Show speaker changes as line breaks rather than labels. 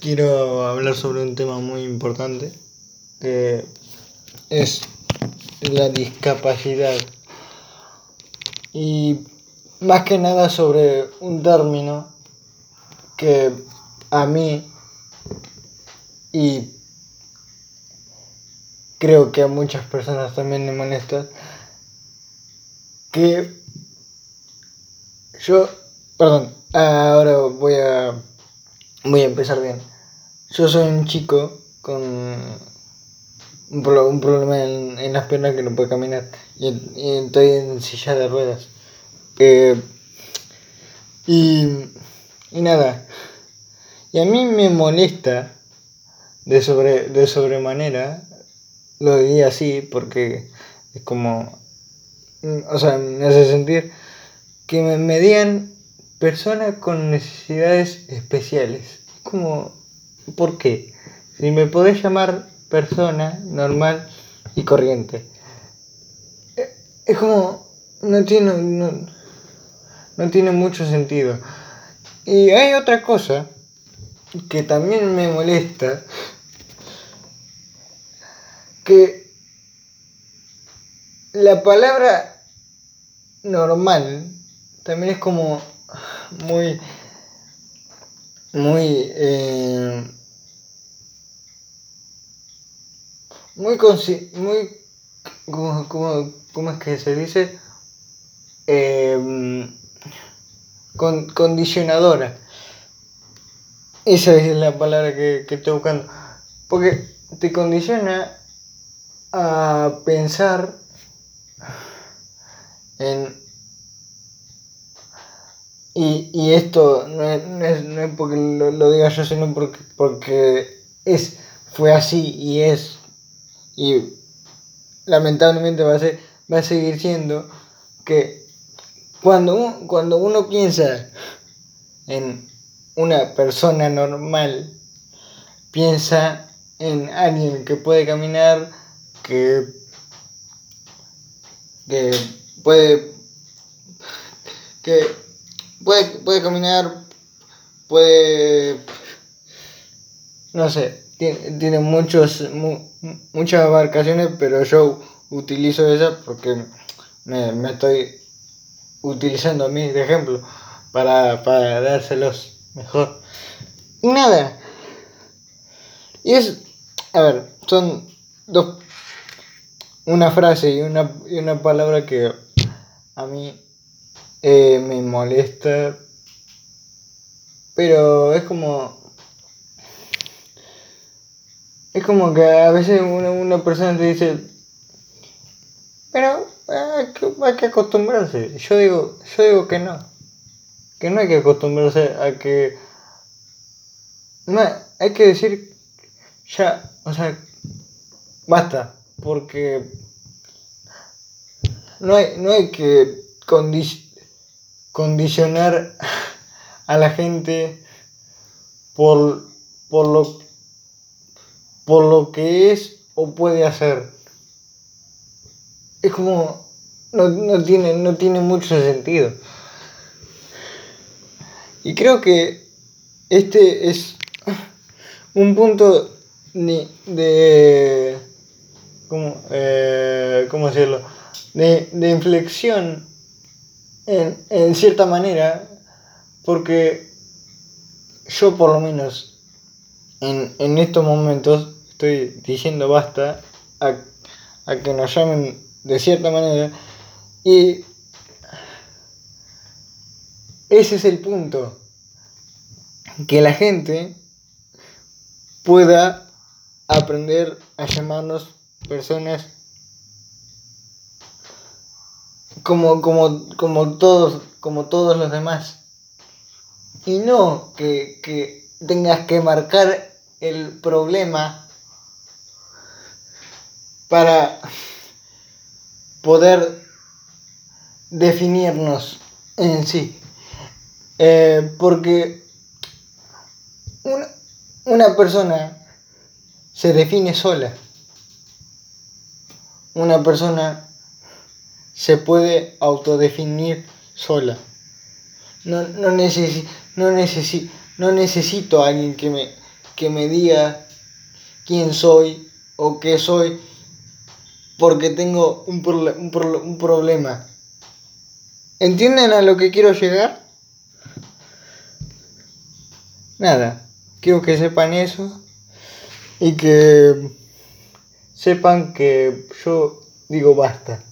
Quiero hablar sobre un tema muy importante que es la discapacidad. Y más que nada sobre un término que a mí y creo que a muchas personas también me molesta que yo perdón ahora voy a voy a empezar bien yo soy un chico con un, problema en, las piernas que no puede caminar y, estoy en silla de ruedas. Eh, y, y nada, y a mí me molesta de, sobre, de sobremanera, lo diría así porque es como, o sea, me hace sentir que me, me digan personas con necesidades especiales. Como ¿Por qué? Si me podés llamar persona normal y corriente. Eh, es como. No tiene. No, tiene mucho sentido. Y hay otra cosa que también me molesta. Que la palabra normal también es como muy muy eh, muy, muy ¿cómo, es que se dice? Em, con, condicionadora. Esa es la palabra que, que estoy buscando. Porque te condiciona a pensar en... Y, y esto no es, no es, no es porque lo, lo, diga yo, sino porque, porque es, fue así y es. Y lamentablemente va a, ser, va a seguir siendo que cuando, cuando uno piensa en una persona normal, piensa en alguien que puede caminar, que, que puede que puede, puede caminar, puede no sé, tiene, tiene muchos, muchas abarcaciones, pero yo utilizo esa porque me, estoy utilizando a mí de ejemplo para, para dárselos mejor. Y nada. Y es, a ver, son dos, una frase y una, y una palabra que a mí eh, me molesta, pero es como es como que a veces una, persona te dice, pero hay que, hay que acostumbrarse. Yo digo, yo digo que no. Que no hay que acostumbrarse a que... No, hay que decir ya, o sea, basta, porque no hay, no hay que condicionar a la gente por, por lo por lo que es o puede hacer. Es como, no, tiene, no tiene mucho sentido. Y creo que este es un punto de, ¿cómo, eh, ¿cómo decirlo? De, de inflexión en, en cierta manera, porque yo por lo menos en, en estos momentos estoy diciendo basta a, que nos llamen de cierta manera y ese es el punto que la gente pueda aprender a llamarnos personas como, como, como todos como todos los demás y no que, que tengas que marcar el problema para poder definirnos en sí. Eh, porque una, una persona se define sola. Una persona se puede autodefinir sola. No, no, no, no necesito a alguien que me, que me diga quién soy o qué soy porque tengo un, un, un problema. ¿Entienden a lo que quiero llegar? Nada, quiero que sepan eso y que sepan que yo digo basta.